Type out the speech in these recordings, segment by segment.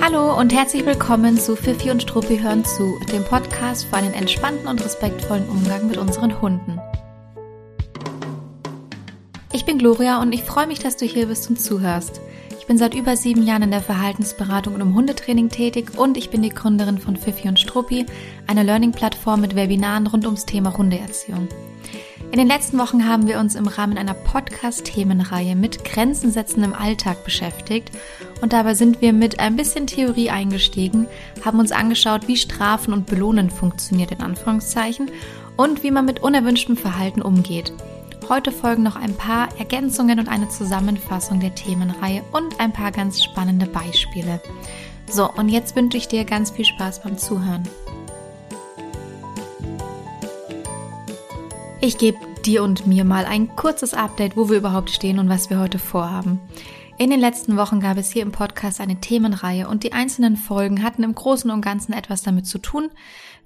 Hallo und herzlich willkommen zu Fifi und Struppi hören zu, dem Podcast für einen entspannten und respektvollen Umgang mit unseren Hunden. Ich bin Gloria und ich freue mich, dass du hier bist und zuhörst. Ich bin seit über sieben Jahren in der Verhaltensberatung und im Hundetraining tätig und ich bin die Gründerin von Fifi und Struppi, einer Learning-Plattform mit Webinaren rund ums Thema Hundeerziehung. In den letzten Wochen haben wir uns im Rahmen einer Podcast-Themenreihe mit Grenzen setzen im Alltag beschäftigt und dabei sind wir mit ein bisschen Theorie eingestiegen, haben uns angeschaut, wie Strafen und Belohnen funktioniert in Anführungszeichen und wie man mit unerwünschtem Verhalten umgeht. Heute folgen noch ein paar Ergänzungen und eine Zusammenfassung der Themenreihe und ein paar ganz spannende Beispiele. So, und jetzt wünsche ich dir ganz viel Spaß beim Zuhören. Ich gebe dir und mir mal ein kurzes Update, wo wir überhaupt stehen und was wir heute vorhaben. In den letzten Wochen gab es hier im Podcast eine Themenreihe und die einzelnen Folgen hatten im Großen und Ganzen etwas damit zu tun,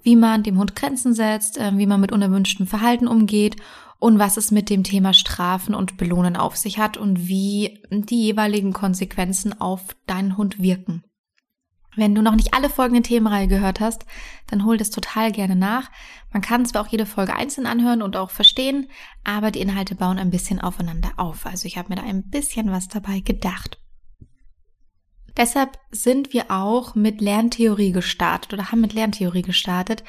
wie man dem Hund Grenzen setzt, äh, wie man mit unerwünschtem Verhalten umgeht und was es mit dem Thema Strafen und Belohnen auf sich hat und wie die jeweiligen Konsequenzen auf deinen Hund wirken. Wenn du noch nicht alle Folgen der Themenreihe gehört hast, dann hol das total gerne nach. Man kann zwar auch jede Folge einzeln anhören und auch verstehen, aber die Inhalte bauen ein bisschen aufeinander auf. Also ich habe mir da ein bisschen was dabei gedacht. Deshalb sind wir auch mit Lerntheorie gestartet oder haben mit Lerntheorie gestartet.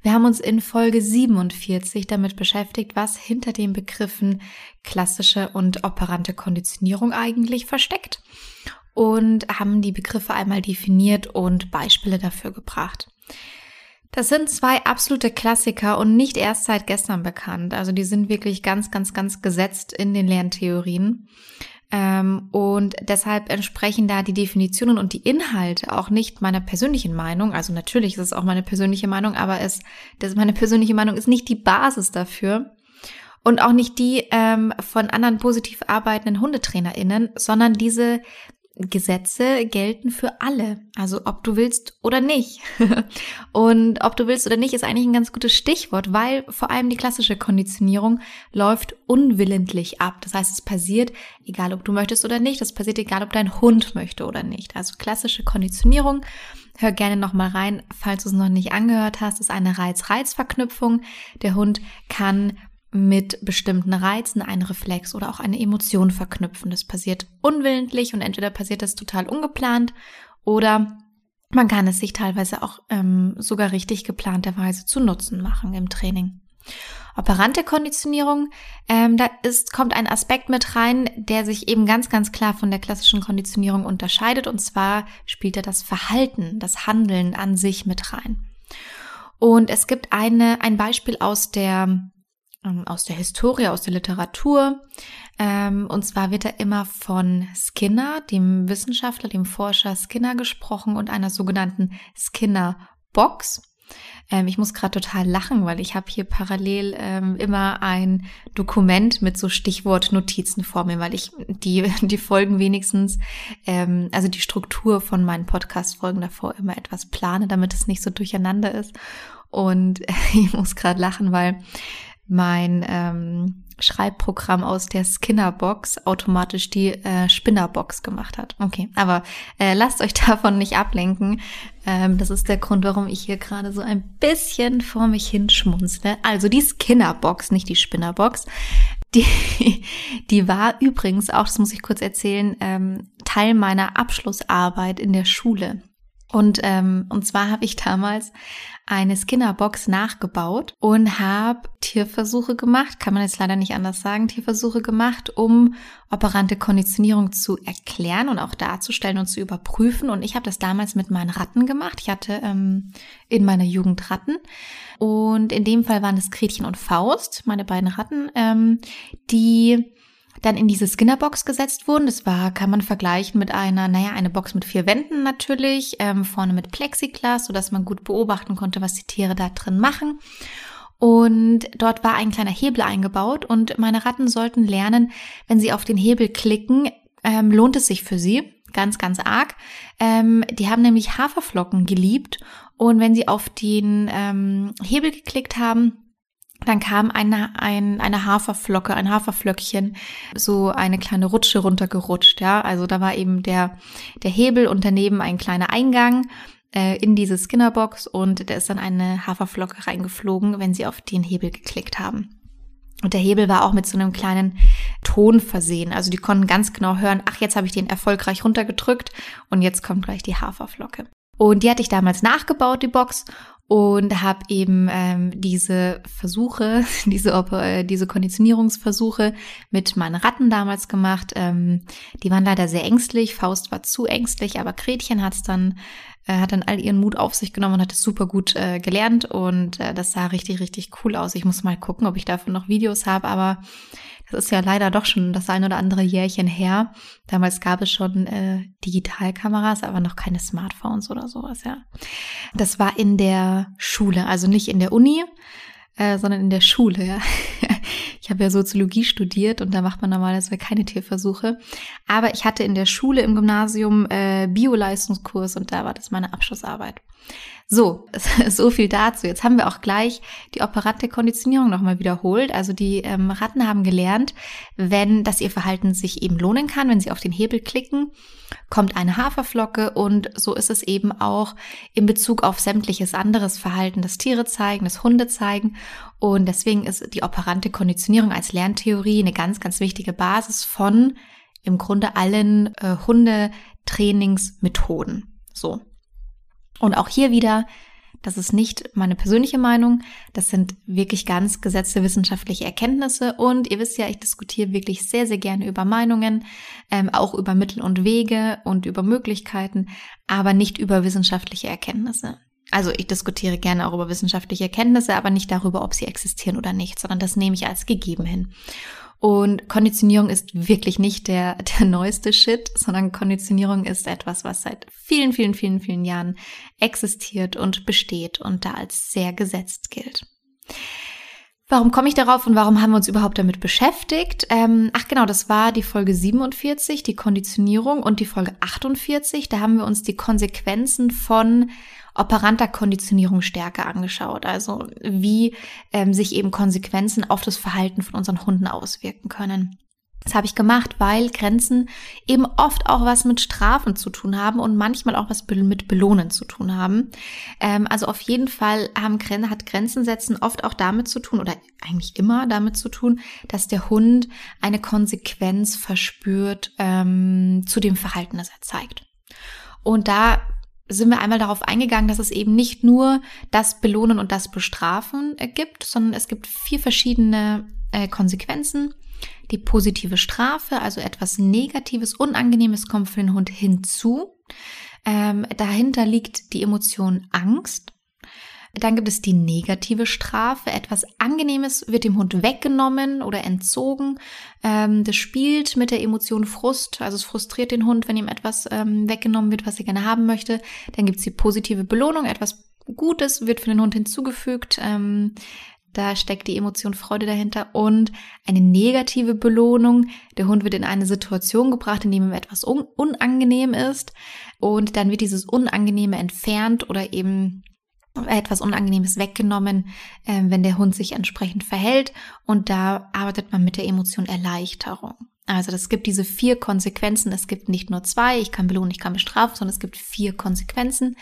Wir haben uns in Folge 47 damit beschäftigt, was hinter den Begriffen klassische und operante Konditionierung eigentlich versteckt und haben die Begriffe einmal definiert und Beispiele dafür gebracht. Das sind zwei absolute Klassiker und nicht erst seit gestern bekannt. Also die sind wirklich ganz, ganz, ganz gesetzt in den Lerntheorien. Ähm, und deshalb entsprechen da die Definitionen und die Inhalte auch nicht meiner persönlichen Meinung. Also natürlich ist es auch meine persönliche Meinung, aber es, das, meine persönliche Meinung ist nicht die Basis dafür und auch nicht die ähm, von anderen positiv arbeitenden HundetrainerInnen, sondern diese Gesetze gelten für alle. Also ob du willst oder nicht. und ob du willst oder nicht ist eigentlich ein ganz gutes Stichwort, weil vor allem die klassische Konditionierung läuft unwillentlich ab. Das heißt, es passiert, egal ob du möchtest oder nicht. Das passiert egal, ob dein Hund möchte oder nicht. Also klassische Konditionierung. Hör gerne nochmal rein, falls du es noch nicht angehört hast, ist eine Reiz-Reiz-Verknüpfung. Der Hund kann mit bestimmten Reizen einen Reflex oder auch eine Emotion verknüpfen. Das passiert unwillentlich und entweder passiert das total ungeplant oder man kann es sich teilweise auch ähm, sogar richtig geplanterweise zu Nutzen machen im Training. Operante Konditionierung, ähm, da ist, kommt ein Aspekt mit rein, der sich eben ganz, ganz klar von der klassischen Konditionierung unterscheidet. Und zwar spielt er das Verhalten, das Handeln an sich mit rein. Und es gibt eine, ein Beispiel aus der aus der Historie, aus der Literatur. Ähm, und zwar wird da immer von Skinner, dem Wissenschaftler, dem Forscher Skinner gesprochen und einer sogenannten Skinner-Box. Ähm, ich muss gerade total lachen, weil ich habe hier parallel ähm, immer ein Dokument mit so Stichwortnotizen vor mir, weil ich die, die Folgen wenigstens, ähm, also die Struktur von meinen Podcast-Folgen davor immer etwas plane, damit es nicht so durcheinander ist. Und ich muss gerade lachen, weil mein ähm, Schreibprogramm aus der Skinnerbox automatisch die äh, Spinnerbox gemacht hat. Okay, aber äh, lasst euch davon nicht ablenken. Ähm, das ist der Grund, warum ich hier gerade so ein bisschen vor mich hinschmunzle. Also die Skinnerbox, nicht die Spinnerbox. Die, die war übrigens auch, das muss ich kurz erzählen, ähm, Teil meiner Abschlussarbeit in der Schule. Und, ähm, und zwar habe ich damals eine Skinnerbox nachgebaut und habe Tierversuche gemacht, kann man jetzt leider nicht anders sagen, Tierversuche gemacht, um operante Konditionierung zu erklären und auch darzustellen und zu überprüfen. Und ich habe das damals mit meinen Ratten gemacht. Ich hatte ähm, in meiner Jugend Ratten. Und in dem Fall waren es Gretchen und Faust, meine beiden Ratten, ähm, die dann in diese Skinnerbox gesetzt wurden. Das war, kann man vergleichen mit einer, naja, eine Box mit vier Wänden natürlich, ähm, vorne mit Plexiglas, sodass man gut beobachten konnte, was die Tiere da drin machen. Und dort war ein kleiner Hebel eingebaut und meine Ratten sollten lernen, wenn sie auf den Hebel klicken, ähm, lohnt es sich für sie. Ganz, ganz arg. Ähm, die haben nämlich Haferflocken geliebt und wenn sie auf den ähm, Hebel geklickt haben, dann kam eine, ein, eine Haferflocke, ein Haferflöckchen, so eine kleine Rutsche runtergerutscht, ja. Also da war eben der, der Hebel und daneben ein kleiner Eingang äh, in diese Skinnerbox und da ist dann eine Haferflocke reingeflogen, wenn sie auf den Hebel geklickt haben. Und der Hebel war auch mit so einem kleinen Ton versehen. Also die konnten ganz genau hören, ach, jetzt habe ich den erfolgreich runtergedrückt und jetzt kommt gleich die Haferflocke. Und die hatte ich damals nachgebaut, die Box, und habe eben ähm, diese Versuche, diese, äh, diese Konditionierungsversuche mit meinen Ratten damals gemacht. Ähm, die waren leider sehr ängstlich. Faust war zu ängstlich, aber Gretchen hat's dann äh, hat dann all ihren Mut auf sich genommen und hat es super gut äh, gelernt und äh, das sah richtig richtig cool aus. Ich muss mal gucken, ob ich davon noch Videos habe, aber das ist ja leider doch schon das ein oder andere Jährchen her. Damals gab es schon äh, Digitalkameras, aber noch keine Smartphones oder sowas, ja. Das war in der Schule, also nicht in der Uni, äh, sondern in der Schule, ja. Ich habe ja Soziologie studiert und da macht man normalerweise keine Tierversuche. Aber ich hatte in der Schule im Gymnasium äh, Bio-Leistungskurs und da war das meine Abschlussarbeit. So, so viel dazu. Jetzt haben wir auch gleich die operante Konditionierung nochmal wiederholt. Also die ähm, Ratten haben gelernt, wenn das ihr Verhalten sich eben lohnen kann, wenn sie auf den Hebel klicken, kommt eine Haferflocke und so ist es eben auch in Bezug auf sämtliches anderes Verhalten, das Tiere zeigen, das Hunde zeigen. Und deswegen ist die operante Konditionierung als Lerntheorie eine ganz, ganz wichtige Basis von im Grunde allen äh, Hundetrainingsmethoden. So. Und auch hier wieder, das ist nicht meine persönliche Meinung, das sind wirklich ganz gesetzte wissenschaftliche Erkenntnisse und ihr wisst ja, ich diskutiere wirklich sehr, sehr gerne über Meinungen, ähm, auch über Mittel und Wege und über Möglichkeiten, aber nicht über wissenschaftliche Erkenntnisse. Also ich diskutiere gerne auch über wissenschaftliche Erkenntnisse, aber nicht darüber, ob sie existieren oder nicht, sondern das nehme ich als gegeben hin. Und Konditionierung ist wirklich nicht der, der neueste Shit, sondern Konditionierung ist etwas, was seit vielen, vielen, vielen, vielen Jahren existiert und besteht und da als sehr gesetzt gilt. Warum komme ich darauf und warum haben wir uns überhaupt damit beschäftigt? Ähm, ach genau, das war die Folge 47, die Konditionierung und die Folge 48. Da haben wir uns die Konsequenzen von operanter Konditionierung stärker angeschaut. Also wie ähm, sich eben Konsequenzen auf das Verhalten von unseren Hunden auswirken können. Das habe ich gemacht, weil Grenzen eben oft auch was mit Strafen zu tun haben und manchmal auch was mit Belohnen zu tun haben. Ähm, also auf jeden Fall haben, hat Grenzen setzen oft auch damit zu tun oder eigentlich immer damit zu tun, dass der Hund eine Konsequenz verspürt ähm, zu dem Verhalten, das er zeigt. Und da sind wir einmal darauf eingegangen, dass es eben nicht nur das Belohnen und das Bestrafen äh, gibt, sondern es gibt vier verschiedene äh, Konsequenzen. Die positive Strafe, also etwas Negatives, Unangenehmes kommt für den Hund hinzu. Ähm, dahinter liegt die Emotion Angst. Dann gibt es die negative Strafe. Etwas Angenehmes wird dem Hund weggenommen oder entzogen. Ähm, das spielt mit der Emotion Frust. Also es frustriert den Hund, wenn ihm etwas ähm, weggenommen wird, was er gerne haben möchte. Dann gibt es die positive Belohnung. Etwas Gutes wird für den Hund hinzugefügt. Ähm, da steckt die Emotion Freude dahinter und eine negative Belohnung. Der Hund wird in eine Situation gebracht, in dem ihm etwas un unangenehm ist und dann wird dieses Unangenehme entfernt oder eben etwas Unangenehmes weggenommen, äh, wenn der Hund sich entsprechend verhält. Und da arbeitet man mit der Emotion Erleichterung. Also es gibt diese vier Konsequenzen. Es gibt nicht nur zwei, ich kann belohnen, ich kann bestrafen, sondern es gibt vier Konsequenzen.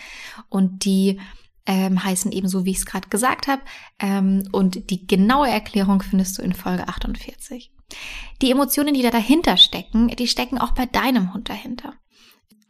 Und die ähm, heißen ebenso, wie ich es gerade gesagt habe. Ähm, und die genaue Erklärung findest du in Folge 48. Die Emotionen, die da dahinter stecken, die stecken auch bei deinem Hund dahinter.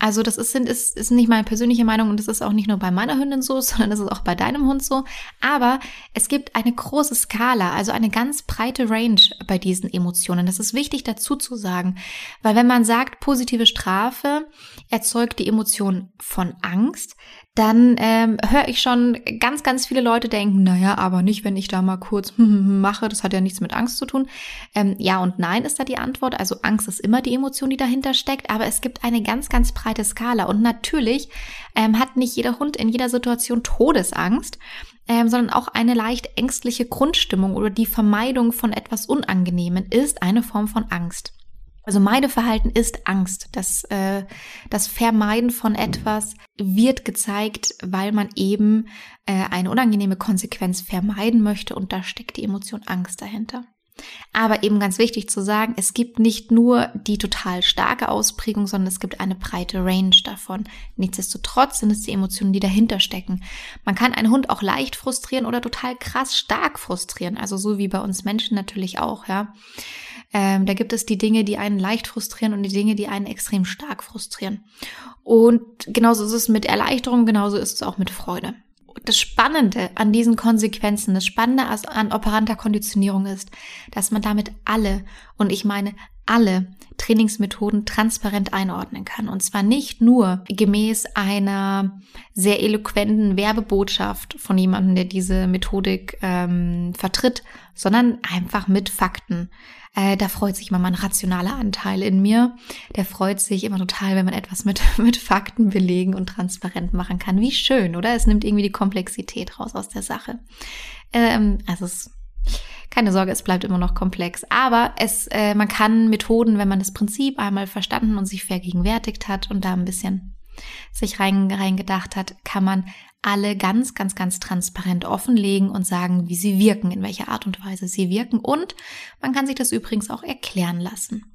Also das ist, ist, ist nicht meine persönliche Meinung und das ist auch nicht nur bei meiner Hündin so, sondern das ist auch bei deinem Hund so. Aber es gibt eine große Skala, also eine ganz breite Range bei diesen Emotionen. Das ist wichtig dazu zu sagen, weil wenn man sagt, positive Strafe erzeugt die Emotion von Angst, dann ähm, höre ich schon ganz, ganz viele Leute denken, naja, aber nicht, wenn ich da mal kurz mache, das hat ja nichts mit Angst zu tun. Ähm, ja und nein ist da die Antwort. Also Angst ist immer die Emotion, die dahinter steckt, aber es gibt eine ganz, ganz breite Skala. Und natürlich ähm, hat nicht jeder Hund in jeder Situation Todesangst, ähm, sondern auch eine leicht ängstliche Grundstimmung oder die Vermeidung von etwas Unangenehmen ist eine Form von Angst. Also Meideverhalten ist Angst. Das, äh, das Vermeiden von etwas wird gezeigt, weil man eben äh, eine unangenehme Konsequenz vermeiden möchte und da steckt die Emotion Angst dahinter. Aber eben ganz wichtig zu sagen, es gibt nicht nur die total starke Ausprägung, sondern es gibt eine breite Range davon. Nichtsdestotrotz sind es die Emotionen, die dahinter stecken. Man kann einen Hund auch leicht frustrieren oder total krass stark frustrieren. Also so wie bei uns Menschen natürlich auch, ja. Ähm, da gibt es die Dinge, die einen leicht frustrieren und die Dinge, die einen extrem stark frustrieren. Und genauso ist es mit Erleichterung, genauso ist es auch mit Freude das Spannende an diesen Konsequenzen, das Spannende an operanter Konditionierung ist, dass man damit alle, und ich meine alle Trainingsmethoden transparent einordnen kann. Und zwar nicht nur gemäß einer sehr eloquenten Werbebotschaft von jemandem, der diese Methodik ähm, vertritt, sondern einfach mit Fakten. Äh, da freut sich immer mein rationaler Anteil in mir. Der freut sich immer total, wenn man etwas mit, mit Fakten belegen und transparent machen kann. Wie schön, oder? Es nimmt irgendwie die Komplexität raus aus der Sache. Ähm, also es keine Sorge, es bleibt immer noch komplex. Aber es, äh, man kann Methoden, wenn man das Prinzip einmal verstanden und sich vergegenwärtigt hat und da ein bisschen sich rein, reingedacht hat, kann man alle ganz, ganz, ganz transparent offenlegen und sagen, wie sie wirken, in welcher Art und Weise sie wirken. Und man kann sich das übrigens auch erklären lassen.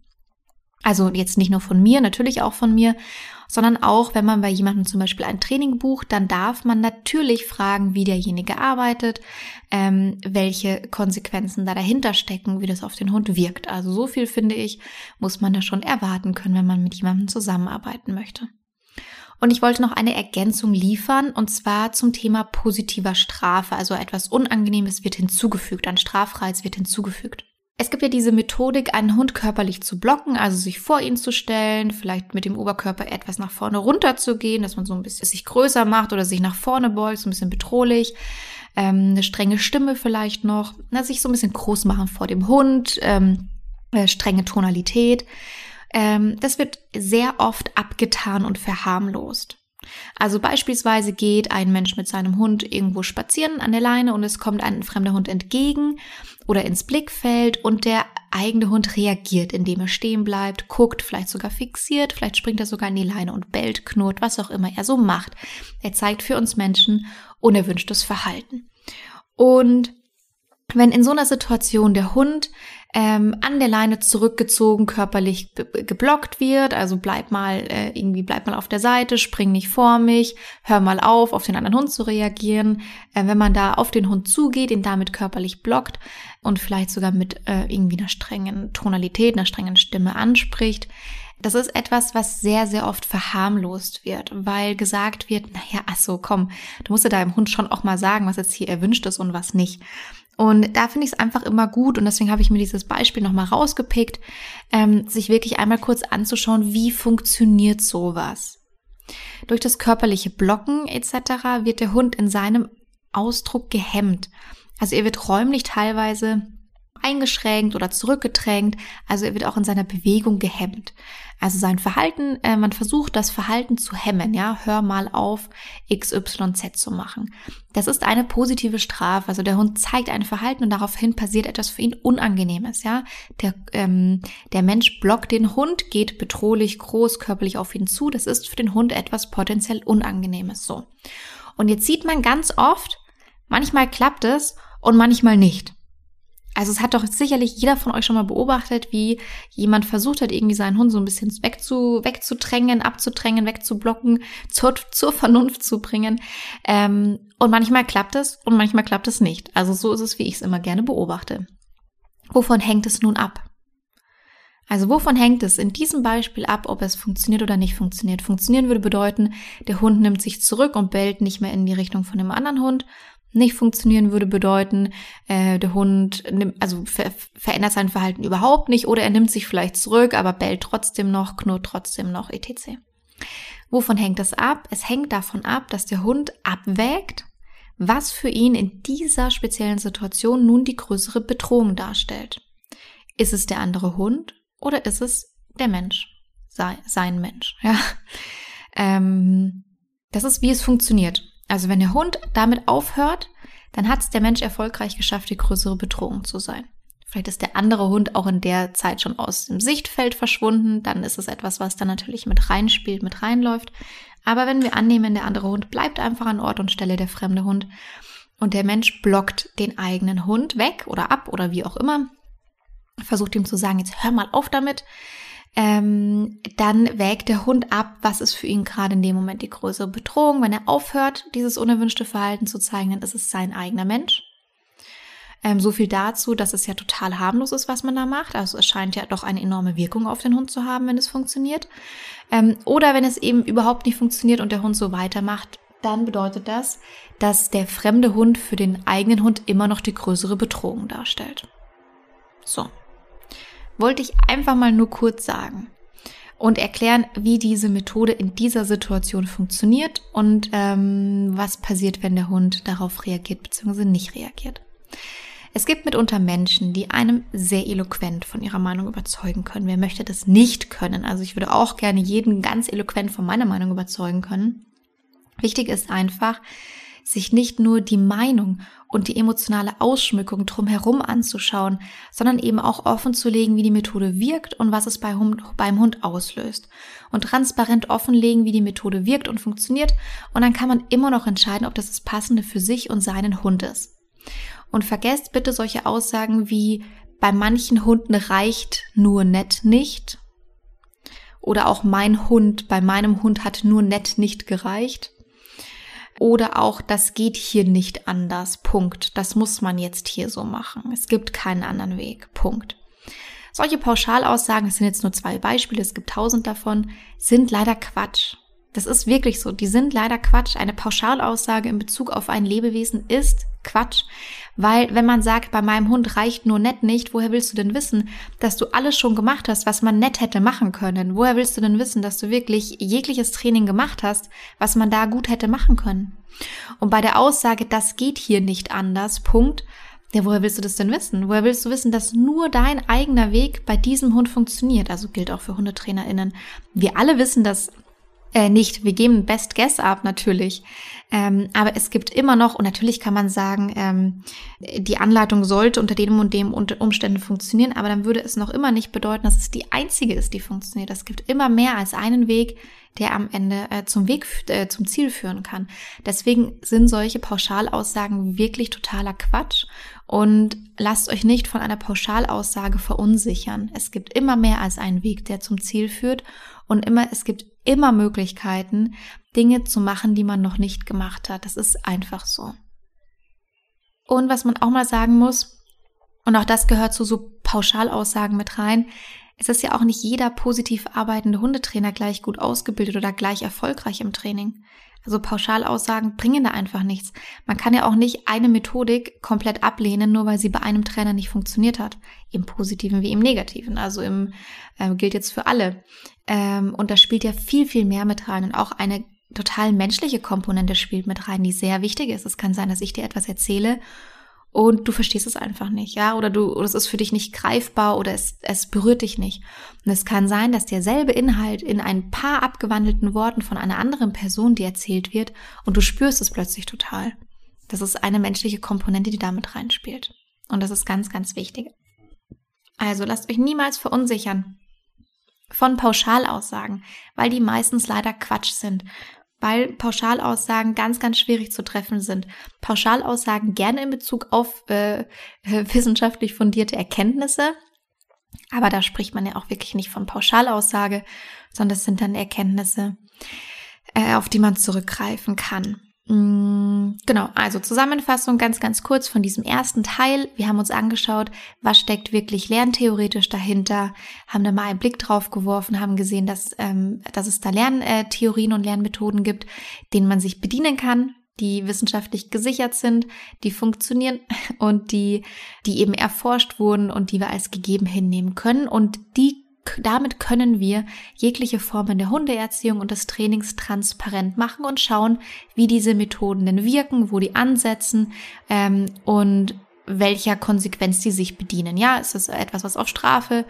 Also jetzt nicht nur von mir, natürlich auch von mir, sondern auch, wenn man bei jemandem zum Beispiel ein Training bucht, dann darf man natürlich fragen, wie derjenige arbeitet, ähm, welche Konsequenzen da dahinter stecken, wie das auf den Hund wirkt. Also so viel finde ich, muss man da schon erwarten können, wenn man mit jemandem zusammenarbeiten möchte. Und ich wollte noch eine Ergänzung liefern, und zwar zum Thema positiver Strafe. Also etwas Unangenehmes wird hinzugefügt, ein Strafreiz wird hinzugefügt. Es gibt ja diese Methodik, einen Hund körperlich zu blocken, also sich vor ihn zu stellen, vielleicht mit dem Oberkörper etwas nach vorne runter zu gehen, dass man so ein bisschen sich größer macht oder sich nach vorne beugt, so ein bisschen bedrohlich. Ähm, eine strenge Stimme vielleicht noch, na, sich so ein bisschen groß machen vor dem Hund, ähm, äh, strenge Tonalität. Ähm, das wird sehr oft abgetan und verharmlost. Also beispielsweise geht ein Mensch mit seinem Hund irgendwo spazieren an der Leine und es kommt ein fremder Hund entgegen oder ins Blickfeld und der eigene Hund reagiert, indem er stehen bleibt, guckt, vielleicht sogar fixiert, vielleicht springt er sogar in die Leine und bellt, knurrt, was auch immer er so macht. Er zeigt für uns Menschen unerwünschtes Verhalten. Und wenn in so einer Situation der Hund ähm, an der Leine zurückgezogen, körperlich geblockt wird, also bleib mal äh, irgendwie bleib mal auf der Seite, spring nicht vor mich, hör mal auf, auf den anderen Hund zu reagieren. Äh, wenn man da auf den Hund zugeht, ihn damit körperlich blockt und vielleicht sogar mit äh, irgendwie einer strengen Tonalität, einer strengen Stimme anspricht, das ist etwas, was sehr, sehr oft verharmlost wird, weil gesagt wird, naja, ach so, komm, du musst ja deinem Hund schon auch mal sagen, was jetzt hier erwünscht ist und was nicht. Und da finde ich es einfach immer gut und deswegen habe ich mir dieses Beispiel nochmal rausgepickt, ähm, sich wirklich einmal kurz anzuschauen, wie funktioniert sowas. Durch das körperliche Blocken etc. wird der Hund in seinem Ausdruck gehemmt. Also er wird räumlich teilweise eingeschränkt oder zurückgedrängt, also er wird auch in seiner Bewegung gehemmt. Also sein Verhalten, äh, man versucht das Verhalten zu hemmen, ja, hör mal auf, XYZ zu machen. Das ist eine positive Strafe, also der Hund zeigt ein Verhalten und daraufhin passiert etwas für ihn Unangenehmes, ja. Der, ähm, der Mensch blockt den Hund, geht bedrohlich groß körperlich auf ihn zu, das ist für den Hund etwas potenziell Unangenehmes, so. Und jetzt sieht man ganz oft, manchmal klappt es und manchmal nicht. Also es hat doch sicherlich jeder von euch schon mal beobachtet, wie jemand versucht hat, irgendwie seinen Hund so ein bisschen wegzu, wegzudrängen, abzudrängen, wegzublocken, zur, zur Vernunft zu bringen. Ähm, und manchmal klappt es und manchmal klappt es nicht. Also so ist es, wie ich es immer gerne beobachte. Wovon hängt es nun ab? Also wovon hängt es in diesem Beispiel ab, ob es funktioniert oder nicht funktioniert? Funktionieren würde bedeuten, der Hund nimmt sich zurück und bellt nicht mehr in die Richtung von dem anderen Hund nicht funktionieren würde bedeuten, äh, der Hund nimmt, also ver verändert sein Verhalten überhaupt nicht oder er nimmt sich vielleicht zurück, aber bellt trotzdem noch, knurrt trotzdem noch, etc. Wovon hängt das ab? Es hängt davon ab, dass der Hund abwägt, was für ihn in dieser speziellen Situation nun die größere Bedrohung darstellt. Ist es der andere Hund oder ist es der Mensch, sein, sein Mensch? Ja. Ähm, das ist, wie es funktioniert. Also wenn der Hund damit aufhört, dann hat es der Mensch erfolgreich geschafft, die größere Bedrohung zu sein. Vielleicht ist der andere Hund auch in der Zeit schon aus dem Sichtfeld verschwunden. Dann ist es etwas, was dann natürlich mit reinspielt, mit reinläuft. Aber wenn wir annehmen, der andere Hund bleibt einfach an Ort und Stelle, der fremde Hund, und der Mensch blockt den eigenen Hund weg oder ab oder wie auch immer, versucht ihm zu sagen, jetzt hör mal auf damit, ähm, dann wägt der Hund ab, was ist für ihn gerade in dem Moment die größere Bedrohung. Wenn er aufhört, dieses unerwünschte Verhalten zu zeigen, dann ist es sein eigener Mensch. Ähm, so viel dazu, dass es ja total harmlos ist, was man da macht. Also es scheint ja doch eine enorme Wirkung auf den Hund zu haben, wenn es funktioniert. Ähm, oder wenn es eben überhaupt nicht funktioniert und der Hund so weitermacht, dann bedeutet das, dass der fremde Hund für den eigenen Hund immer noch die größere Bedrohung darstellt. So. Wollte ich einfach mal nur kurz sagen und erklären, wie diese Methode in dieser Situation funktioniert und ähm, was passiert, wenn der Hund darauf reagiert bzw. nicht reagiert. Es gibt mitunter Menschen, die einem sehr eloquent von ihrer Meinung überzeugen können. Wer möchte das nicht können? Also ich würde auch gerne jeden ganz eloquent von meiner Meinung überzeugen können. Wichtig ist einfach, sich nicht nur die Meinung und die emotionale Ausschmückung drumherum anzuschauen, sondern eben auch offen zu legen, wie die Methode wirkt und was es beim Hund auslöst. Und transparent offenlegen, wie die Methode wirkt und funktioniert. Und dann kann man immer noch entscheiden, ob das das Passende für sich und seinen Hund ist. Und vergesst bitte solche Aussagen wie bei manchen Hunden reicht nur nett nicht. Oder auch mein Hund, bei meinem Hund hat nur nett nicht gereicht. Oder auch, das geht hier nicht anders. Punkt. Das muss man jetzt hier so machen. Es gibt keinen anderen Weg. Punkt. Solche Pauschalaussagen, es sind jetzt nur zwei Beispiele, es gibt tausend davon, sind leider Quatsch. Das ist wirklich so. Die sind leider Quatsch. Eine Pauschalaussage in Bezug auf ein Lebewesen ist Quatsch. Weil wenn man sagt, bei meinem Hund reicht nur nett nicht, woher willst du denn wissen, dass du alles schon gemacht hast, was man nett hätte machen können? Woher willst du denn wissen, dass du wirklich jegliches Training gemacht hast, was man da gut hätte machen können? Und bei der Aussage, das geht hier nicht anders, Punkt, ja, woher willst du das denn wissen? Woher willst du wissen, dass nur dein eigener Weg bei diesem Hund funktioniert? Also gilt auch für HundetrainerInnen. Wir alle wissen, dass äh, nicht. Wir geben Best Guess ab natürlich. Ähm, aber es gibt immer noch, und natürlich kann man sagen, ähm, die Anleitung sollte unter dem und dem Umständen funktionieren, aber dann würde es noch immer nicht bedeuten, dass es die einzige ist, die funktioniert. Es gibt immer mehr als einen Weg, der am Ende äh, zum Weg, äh, zum Ziel führen kann. Deswegen sind solche Pauschalaussagen wirklich totaler Quatsch und lasst euch nicht von einer Pauschalaussage verunsichern. Es gibt immer mehr als einen Weg, der zum Ziel führt und immer, es gibt immer Möglichkeiten, Dinge zu machen, die man noch nicht gemacht hat. Das ist einfach so. Und was man auch mal sagen muss, und auch das gehört zu so Pauschalaussagen mit rein, es ist ja auch nicht jeder positiv arbeitende Hundetrainer gleich gut ausgebildet oder gleich erfolgreich im Training. Also Pauschalaussagen bringen da einfach nichts. Man kann ja auch nicht eine Methodik komplett ablehnen, nur weil sie bei einem Trainer nicht funktioniert hat. Im Positiven wie im Negativen. Also im, äh, gilt jetzt für alle. Ähm, und da spielt ja viel, viel mehr mit rein. Und auch eine total menschliche Komponente spielt mit rein, die sehr wichtig ist. Es kann sein, dass ich dir etwas erzähle und du verstehst es einfach nicht, ja, oder du, oder es ist für dich nicht greifbar oder es, es berührt dich nicht. Und es kann sein, dass derselbe Inhalt in ein paar abgewandelten Worten von einer anderen Person dir erzählt wird und du spürst es plötzlich total. Das ist eine menschliche Komponente, die damit reinspielt. Und das ist ganz, ganz wichtig. Also lasst euch niemals verunsichern von Pauschalaussagen, weil die meistens leider Quatsch sind weil Pauschalaussagen ganz, ganz schwierig zu treffen sind. Pauschalaussagen gerne in Bezug auf äh, wissenschaftlich fundierte Erkenntnisse, aber da spricht man ja auch wirklich nicht von Pauschalaussage, sondern das sind dann Erkenntnisse, äh, auf die man zurückgreifen kann. Mm, genau, also Zusammenfassung ganz, ganz kurz von diesem ersten Teil. Wir haben uns angeschaut, was steckt wirklich lerntheoretisch dahinter, haben da mal einen Blick drauf geworfen, haben gesehen, dass, ähm, dass es da Lerntheorien und Lernmethoden gibt, denen man sich bedienen kann, die wissenschaftlich gesichert sind, die funktionieren und die, die eben erforscht wurden und die wir als gegeben hinnehmen können und die damit können wir jegliche Formen der Hundeerziehung und des Trainings transparent machen und schauen, wie diese Methoden denn wirken, wo die ansetzen ähm, und welcher Konsequenz die sich bedienen. Ja, ist es etwas, was auf Strafe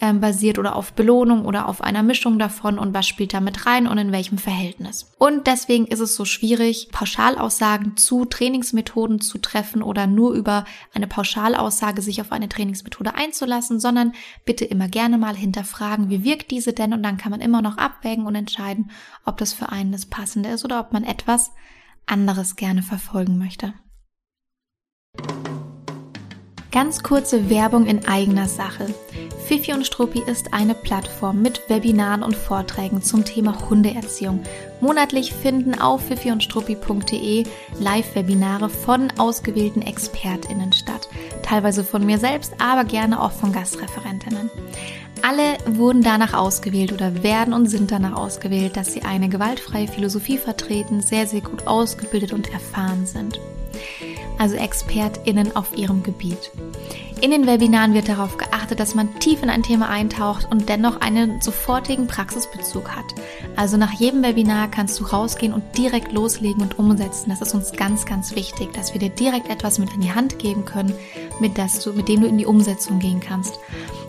ähm, basiert oder auf Belohnung oder auf einer Mischung davon und was spielt damit rein und in welchem Verhältnis. Und deswegen ist es so schwierig, Pauschalaussagen zu Trainingsmethoden zu treffen oder nur über eine Pauschalaussage sich auf eine Trainingsmethode einzulassen, sondern bitte immer gerne mal hinterfragen, wie wirkt diese denn und dann kann man immer noch abwägen und entscheiden, ob das für einen das Passende ist oder ob man etwas anderes gerne verfolgen möchte. Ganz kurze Werbung in eigener Sache. Fifi und Struppi ist eine Plattform mit Webinaren und Vorträgen zum Thema Hundeerziehung. Monatlich finden auf fifiundstruppi.de Live-Webinare von ausgewählten ExpertInnen statt. Teilweise von mir selbst, aber gerne auch von Gastreferentinnen. Alle wurden danach ausgewählt oder werden und sind danach ausgewählt, dass sie eine gewaltfreie Philosophie vertreten, sehr, sehr gut ausgebildet und erfahren sind also ExpertInnen auf ihrem Gebiet. In den Webinaren wird darauf geachtet, dass man tief in ein Thema eintaucht und dennoch einen sofortigen Praxisbezug hat. Also nach jedem Webinar kannst du rausgehen und direkt loslegen und umsetzen. Das ist uns ganz, ganz wichtig, dass wir dir direkt etwas mit in die Hand geben können, mit, du, mit dem du in die Umsetzung gehen kannst.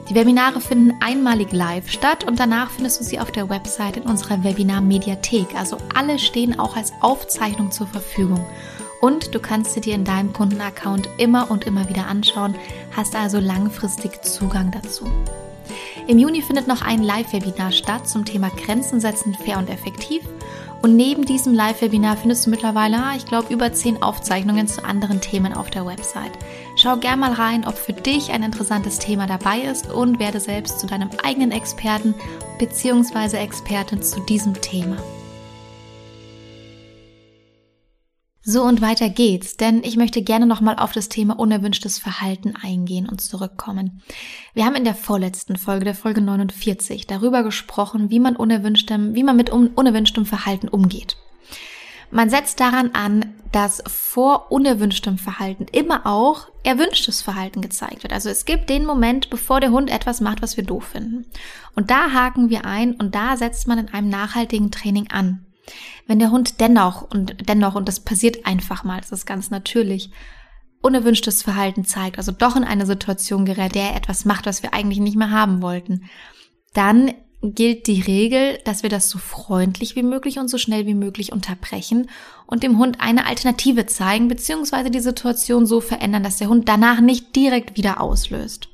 Die Webinare finden einmalig live statt und danach findest du sie auf der Website in unserer Webinar-Mediathek. Also alle stehen auch als Aufzeichnung zur Verfügung und du kannst sie dir in deinem Kundenaccount immer und immer wieder anschauen, hast also langfristig Zugang dazu. Im Juni findet noch ein Live-Webinar statt zum Thema Grenzen setzen, fair und effektiv. Und neben diesem Live-Webinar findest du mittlerweile, ah, ich glaube, über zehn Aufzeichnungen zu anderen Themen auf der Website. Schau gern mal rein, ob für dich ein interessantes Thema dabei ist und werde selbst zu deinem eigenen Experten bzw. Expertin zu diesem Thema. So und weiter geht's, denn ich möchte gerne nochmal auf das Thema unerwünschtes Verhalten eingehen und zurückkommen. Wir haben in der vorletzten Folge, der Folge 49, darüber gesprochen, wie man unerwünschtem, wie man mit unerwünschtem Verhalten umgeht. Man setzt daran an, dass vor unerwünschtem Verhalten immer auch erwünschtes Verhalten gezeigt wird. Also es gibt den Moment, bevor der Hund etwas macht, was wir doof finden. Und da haken wir ein und da setzt man in einem nachhaltigen Training an. Wenn der Hund dennoch und dennoch, und das passiert einfach mal, das ist ganz natürlich, unerwünschtes Verhalten zeigt, also doch in eine Situation gerät, der er etwas macht, was wir eigentlich nicht mehr haben wollten, dann gilt die Regel, dass wir das so freundlich wie möglich und so schnell wie möglich unterbrechen und dem Hund eine Alternative zeigen, beziehungsweise die Situation so verändern, dass der Hund danach nicht direkt wieder auslöst.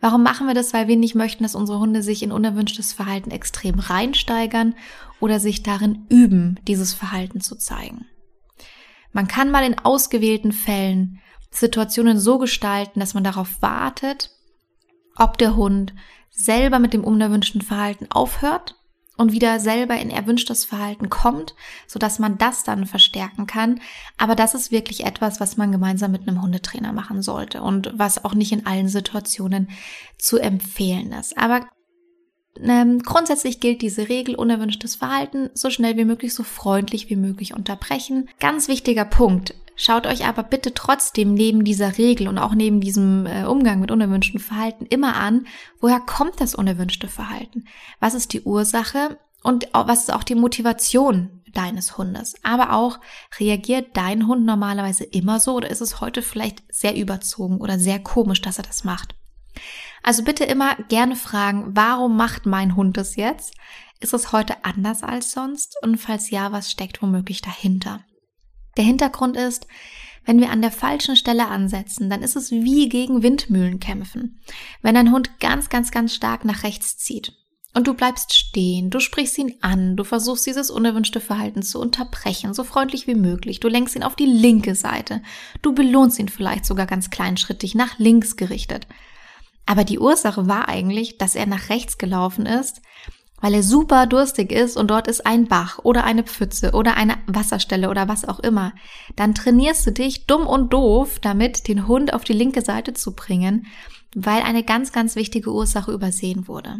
Warum machen wir das? Weil wir nicht möchten, dass unsere Hunde sich in unerwünschtes Verhalten extrem reinsteigern oder sich darin üben, dieses Verhalten zu zeigen. Man kann mal in ausgewählten Fällen Situationen so gestalten, dass man darauf wartet, ob der Hund selber mit dem unerwünschten Verhalten aufhört und wieder selber in erwünschtes Verhalten kommt, so dass man das dann verstärken kann. Aber das ist wirklich etwas, was man gemeinsam mit einem Hundetrainer machen sollte und was auch nicht in allen Situationen zu empfehlen ist. Aber ähm, grundsätzlich gilt diese Regel unerwünschtes Verhalten so schnell wie möglich, so freundlich wie möglich unterbrechen. Ganz wichtiger Punkt. Schaut euch aber bitte trotzdem neben dieser Regel und auch neben diesem äh, Umgang mit unerwünschtem Verhalten immer an, woher kommt das unerwünschte Verhalten? Was ist die Ursache? Und was ist auch die Motivation deines Hundes? Aber auch, reagiert dein Hund normalerweise immer so oder ist es heute vielleicht sehr überzogen oder sehr komisch, dass er das macht? Also bitte immer gerne fragen, warum macht mein Hund das jetzt? Ist es heute anders als sonst? Und falls ja, was steckt womöglich dahinter? Der Hintergrund ist, wenn wir an der falschen Stelle ansetzen, dann ist es wie gegen Windmühlen kämpfen. Wenn ein Hund ganz, ganz, ganz stark nach rechts zieht und du bleibst stehen, du sprichst ihn an, du versuchst dieses unerwünschte Verhalten zu unterbrechen, so freundlich wie möglich, du lenkst ihn auf die linke Seite, du belohnst ihn vielleicht sogar ganz kleinschrittig nach links gerichtet. Aber die Ursache war eigentlich, dass er nach rechts gelaufen ist, weil er super durstig ist und dort ist ein Bach oder eine Pfütze oder eine Wasserstelle oder was auch immer. Dann trainierst du dich dumm und doof damit, den Hund auf die linke Seite zu bringen, weil eine ganz, ganz wichtige Ursache übersehen wurde.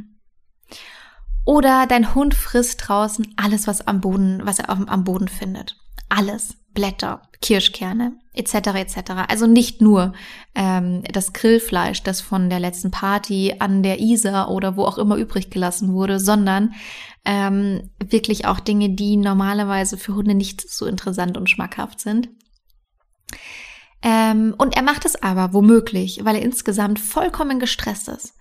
Oder dein Hund frisst draußen alles, was am Boden, was er am Boden findet. Alles. Blätter, Kirschkerne etc. etc. Also nicht nur ähm, das Grillfleisch, das von der letzten Party an der Isar oder wo auch immer übrig gelassen wurde, sondern ähm, wirklich auch Dinge, die normalerweise für Hunde nicht so interessant und schmackhaft sind. ähm, und er macht es aber womöglich, weil er insgesamt vollkommen gestresst ist,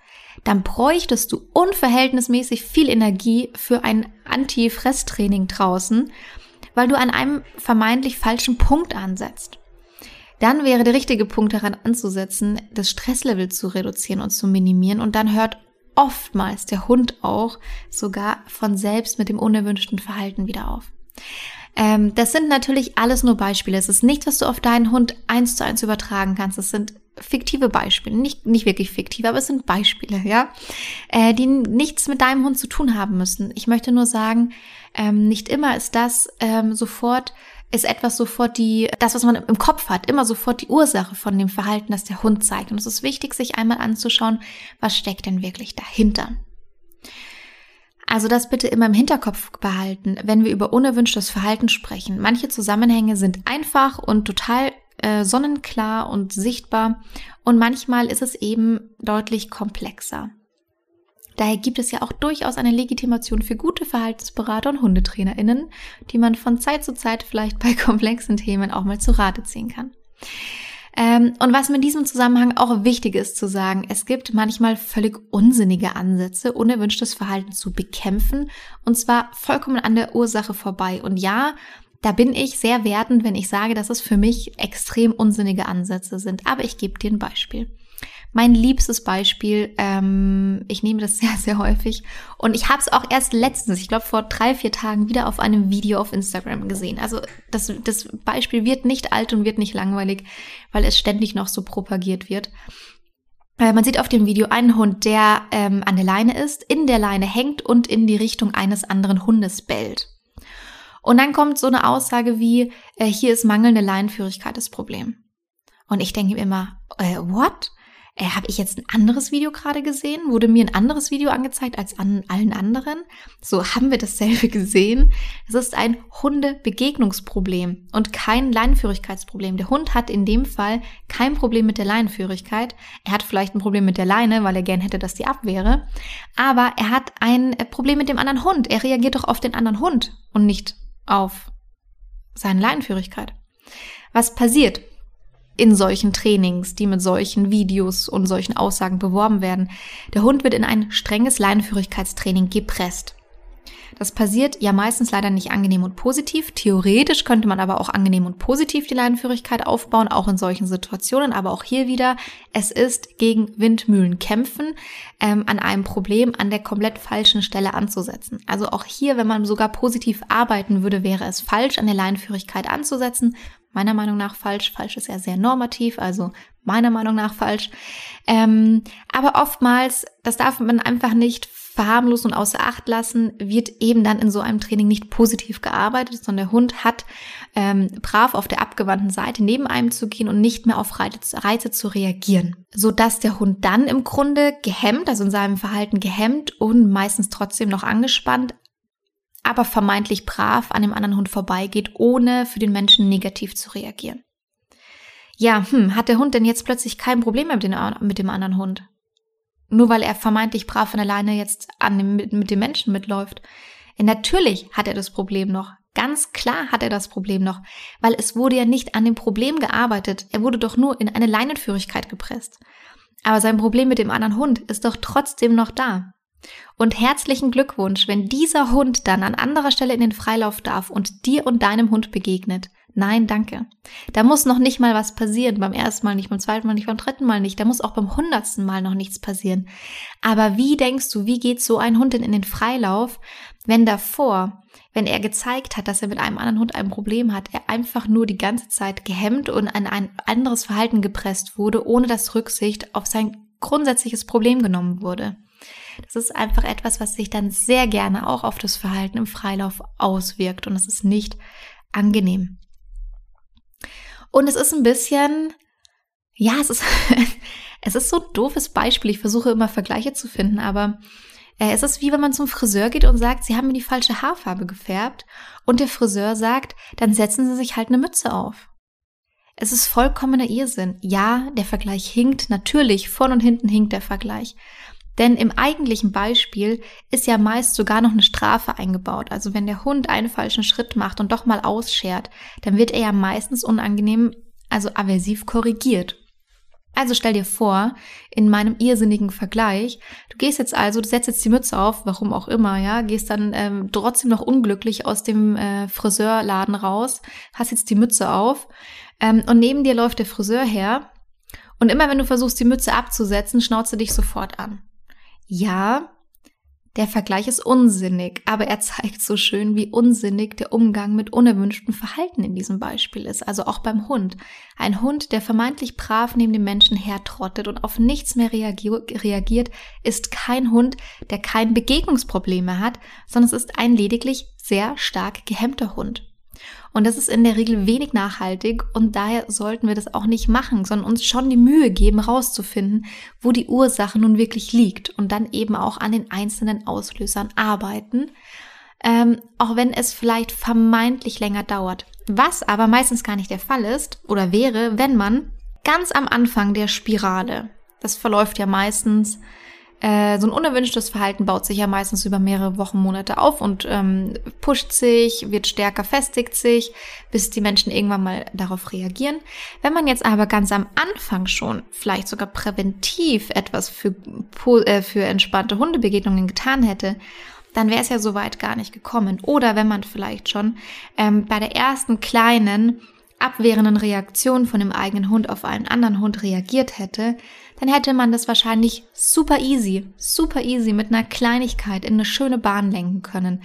dann bräuchtest du unverhältnismäßig viel Energie für ein Anti-Fress-Training draußen, weil du an einem vermeintlich falschen Punkt ansetzt. Dann wäre der richtige Punkt daran anzusetzen, das Stresslevel zu reduzieren und zu minimieren und dann hört oftmals der Hund auch sogar von selbst mit dem unerwünschten Verhalten wieder auf. Ähm, das sind natürlich alles nur Beispiele. Es ist nichts, was du auf deinen Hund eins zu eins übertragen kannst. Es sind fiktive Beispiele, nicht, nicht wirklich fiktive, aber es sind Beispiele, ja, äh, die nichts mit deinem Hund zu tun haben müssen. Ich möchte nur sagen, ähm, nicht immer ist das ähm, sofort ist etwas sofort die, das, was man im Kopf hat, immer sofort die Ursache von dem Verhalten, das der Hund zeigt. Und es ist wichtig, sich einmal anzuschauen, was steckt denn wirklich dahinter. Also das bitte immer im Hinterkopf behalten, wenn wir über unerwünschtes Verhalten sprechen. Manche Zusammenhänge sind einfach und total äh, sonnenklar und sichtbar und manchmal ist es eben deutlich komplexer. Daher gibt es ja auch durchaus eine Legitimation für gute Verhaltensberater und HundetrainerInnen, die man von Zeit zu Zeit vielleicht bei komplexen Themen auch mal zu Rate ziehen kann. Ähm, und was in diesem Zusammenhang auch wichtig ist zu sagen, es gibt manchmal völlig unsinnige Ansätze, unerwünschtes Verhalten zu bekämpfen und zwar vollkommen an der Ursache vorbei. Und ja, da bin ich sehr wertend, wenn ich sage, dass es für mich extrem unsinnige Ansätze sind. Aber ich gebe dir ein Beispiel. Mein liebstes Beispiel, ähm, ich nehme das sehr, sehr häufig und ich habe es auch erst letztens, ich glaube vor drei, vier Tagen wieder auf einem Video auf Instagram gesehen. Also das, das Beispiel wird nicht alt und wird nicht langweilig, weil es ständig noch so propagiert wird. Äh, man sieht auf dem Video einen Hund, der ähm, an der Leine ist, in der Leine hängt und in die Richtung eines anderen Hundes bellt. Und dann kommt so eine Aussage wie, äh, hier ist mangelnde Leinenführigkeit das Problem. Und ich denke mir immer, äh, what? Äh, habe ich jetzt ein anderes Video gerade gesehen? Wurde mir ein anderes Video angezeigt als an allen anderen? So haben wir dasselbe gesehen. Es ist ein Hundebegegnungsproblem und kein Leinenführigkeitsproblem. Der Hund hat in dem Fall kein Problem mit der Leinenführigkeit. Er hat vielleicht ein Problem mit der Leine, weil er gern hätte, dass die ab wäre. Aber er hat ein Problem mit dem anderen Hund. Er reagiert doch auf den anderen Hund und nicht auf seine Leinenführigkeit. Was passiert? In solchen Trainings, die mit solchen Videos und solchen Aussagen beworben werden. Der Hund wird in ein strenges Leinenführigkeitstraining gepresst. Das passiert ja meistens leider nicht angenehm und positiv. Theoretisch könnte man aber auch angenehm und positiv die Leinenführigkeit aufbauen, auch in solchen Situationen. Aber auch hier wieder, es ist gegen Windmühlen kämpfen, ähm, an einem Problem an der komplett falschen Stelle anzusetzen. Also auch hier, wenn man sogar positiv arbeiten würde, wäre es falsch, an der Leinenführigkeit anzusetzen meiner Meinung nach falsch. Falsch ist ja sehr normativ, also meiner Meinung nach falsch. Ähm, aber oftmals, das darf man einfach nicht verharmlosen und außer Acht lassen, wird eben dann in so einem Training nicht positiv gearbeitet, sondern der Hund hat ähm, brav auf der abgewandten Seite neben einem zu gehen und nicht mehr auf Reize, zu reagieren, so dass der Hund dann im Grunde gehemmt, also in seinem Verhalten gehemmt und meistens trotzdem noch angespannt, aber vermeintlich brav an dem anderen Hund vorbeigeht, ohne für den Menschen negativ zu reagieren. Ja, hm, hat der Hund denn jetzt plötzlich kein Problem mehr mit, den, mit dem anderen Hund? Nur weil er vermeintlich brav von alleine jetzt an dem, mit, dem Menschen mitläuft. Ja, natürlich hat er das Problem noch. Ganz klar hat er das Problem noch, weil es wurde ja nicht an dem Problem gearbeitet. Er wurde doch nur in eine Leinenführigkeit gepresst. Aber sein Problem mit dem anderen Hund ist doch trotzdem noch da. Und herzlichen Glückwunsch, wenn dieser Hund dann an anderer Stelle in den Freilauf darf und dir und deinem Hund begegnet. Nein, danke. Da muss noch nicht mal was passieren. Beim ersten Mal nicht, beim zweiten Mal nicht, beim dritten Mal nicht. Da muss auch beim hundertsten Mal noch nichts passieren. Aber wie denkst du, wie geht so ein Hund denn in den Freilauf, wenn davor, wenn er gezeigt hat, dass er mit einem anderen Hund ein Problem hat, er einfach nur die ganze Zeit gehemmt und an ein anderes Verhalten gepresst wurde, ohne dass Rücksicht auf sein grundsätzliches Problem genommen wurde? Das ist einfach etwas, was sich dann sehr gerne auch auf das Verhalten im Freilauf auswirkt und es ist nicht angenehm. Und es ist ein bisschen, ja, es ist, es ist so ein doofes Beispiel. Ich versuche immer Vergleiche zu finden, aber äh, es ist wie wenn man zum Friseur geht und sagt, sie haben mir die falsche Haarfarbe gefärbt und der Friseur sagt, dann setzen sie sich halt eine Mütze auf. Es ist vollkommener Irrsinn. Ja, der Vergleich hinkt, natürlich, vorn und hinten hinkt der Vergleich. Denn im eigentlichen Beispiel ist ja meist sogar noch eine Strafe eingebaut. Also wenn der Hund einen falschen Schritt macht und doch mal ausschert, dann wird er ja meistens unangenehm also aversiv korrigiert. Also stell dir vor, in meinem irrsinnigen Vergleich, du gehst jetzt also, du setzt jetzt die Mütze auf, warum auch immer, ja, gehst dann ähm, trotzdem noch unglücklich aus dem äh, Friseurladen raus, hast jetzt die Mütze auf ähm, und neben dir läuft der Friseur her und immer wenn du versuchst, die Mütze abzusetzen, schnauzt er dich sofort an. Ja, der Vergleich ist unsinnig, aber er zeigt so schön, wie unsinnig der Umgang mit unerwünschtem Verhalten in diesem Beispiel ist, also auch beim Hund. Ein Hund, der vermeintlich brav neben dem Menschen hertrottet und auf nichts mehr reagiert, ist kein Hund, der kein Begegnungsprobleme hat, sondern es ist ein lediglich sehr stark gehemmter Hund. Und das ist in der Regel wenig nachhaltig und daher sollten wir das auch nicht machen, sondern uns schon die Mühe geben, rauszufinden, wo die Ursache nun wirklich liegt und dann eben auch an den einzelnen Auslösern arbeiten, ähm, auch wenn es vielleicht vermeintlich länger dauert. Was aber meistens gar nicht der Fall ist oder wäre, wenn man ganz am Anfang der Spirale, das verläuft ja meistens äh, so ein unerwünschtes Verhalten baut sich ja meistens über mehrere Wochen, Monate auf und ähm, pusht sich, wird stärker, festigt sich, bis die Menschen irgendwann mal darauf reagieren. Wenn man jetzt aber ganz am Anfang schon vielleicht sogar präventiv etwas für, äh, für entspannte Hundebegegnungen getan hätte, dann wäre es ja so weit gar nicht gekommen. Oder wenn man vielleicht schon ähm, bei der ersten kleinen abwehrenden Reaktion von dem eigenen Hund auf einen anderen Hund reagiert hätte, dann hätte man das wahrscheinlich super easy, super easy mit einer Kleinigkeit in eine schöne Bahn lenken können.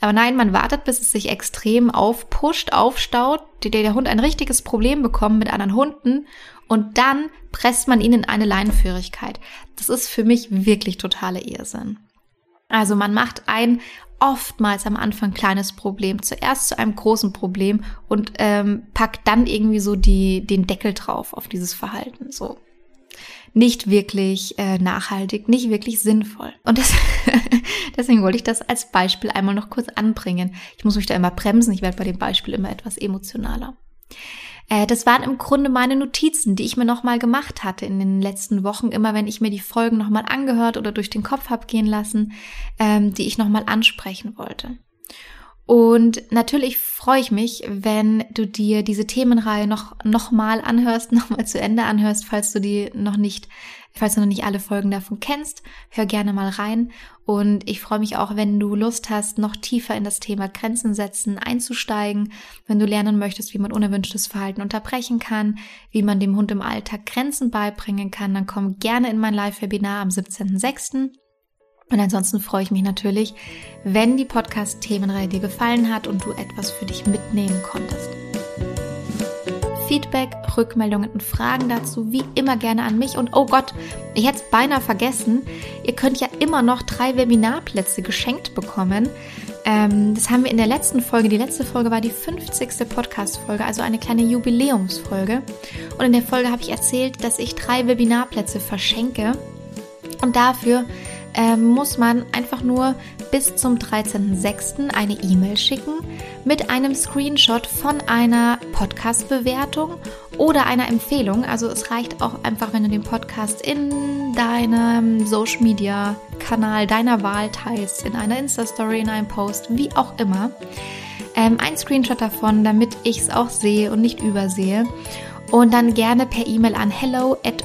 Aber nein, man wartet, bis es sich extrem aufpusht, aufstaut, der, Hund ein richtiges Problem bekommt mit anderen Hunden und dann presst man ihn in eine Leinenführigkeit. Das ist für mich wirklich totaler Irrsinn. Also man macht ein oftmals am Anfang kleines Problem zuerst zu einem großen Problem und ähm, packt dann irgendwie so die, den Deckel drauf auf dieses Verhalten. So nicht wirklich äh, nachhaltig, nicht wirklich sinnvoll. Und das, deswegen wollte ich das als Beispiel einmal noch kurz anbringen. Ich muss mich da immer bremsen, ich werde bei dem Beispiel immer etwas emotionaler. Äh, das waren im Grunde meine Notizen, die ich mir nochmal gemacht hatte in den letzten Wochen, immer wenn ich mir die Folgen nochmal angehört oder durch den Kopf habe gehen lassen, ähm, die ich nochmal ansprechen wollte. Und natürlich freue ich mich, wenn du dir diese Themenreihe noch, noch mal anhörst, noch mal zu Ende anhörst, falls du die noch nicht, falls du noch nicht alle Folgen davon kennst. Hör gerne mal rein. Und ich freue mich auch, wenn du Lust hast, noch tiefer in das Thema Grenzen setzen einzusteigen. Wenn du lernen möchtest, wie man unerwünschtes Verhalten unterbrechen kann, wie man dem Hund im Alltag Grenzen beibringen kann, dann komm gerne in mein Live-Webinar am 17.06. Und ansonsten freue ich mich natürlich, wenn die Podcast-Themenreihe dir gefallen hat und du etwas für dich mitnehmen konntest. Feedback, Rückmeldungen und Fragen dazu wie immer gerne an mich. Und oh Gott, ich hätte es beinahe vergessen. Ihr könnt ja immer noch drei Webinarplätze geschenkt bekommen. Ähm, das haben wir in der letzten Folge. Die letzte Folge war die 50. Podcast-Folge, also eine kleine Jubiläumsfolge. Und in der Folge habe ich erzählt, dass ich drei Webinarplätze verschenke. Und dafür muss man einfach nur bis zum 13.06. eine E-Mail schicken mit einem Screenshot von einer Podcast-Bewertung oder einer Empfehlung. Also es reicht auch einfach, wenn du den Podcast in deinem Social-Media-Kanal deiner Wahl teilst, in einer Insta-Story, in einem Post, wie auch immer. Ähm, ein Screenshot davon, damit ich es auch sehe und nicht übersehe und dann gerne per E-Mail an hello at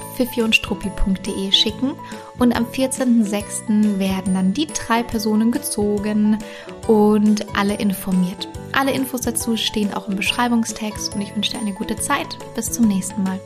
schicken. Und am 14.06. werden dann die drei Personen gezogen und alle informiert. Alle Infos dazu stehen auch im Beschreibungstext und ich wünsche dir eine gute Zeit. Bis zum nächsten Mal.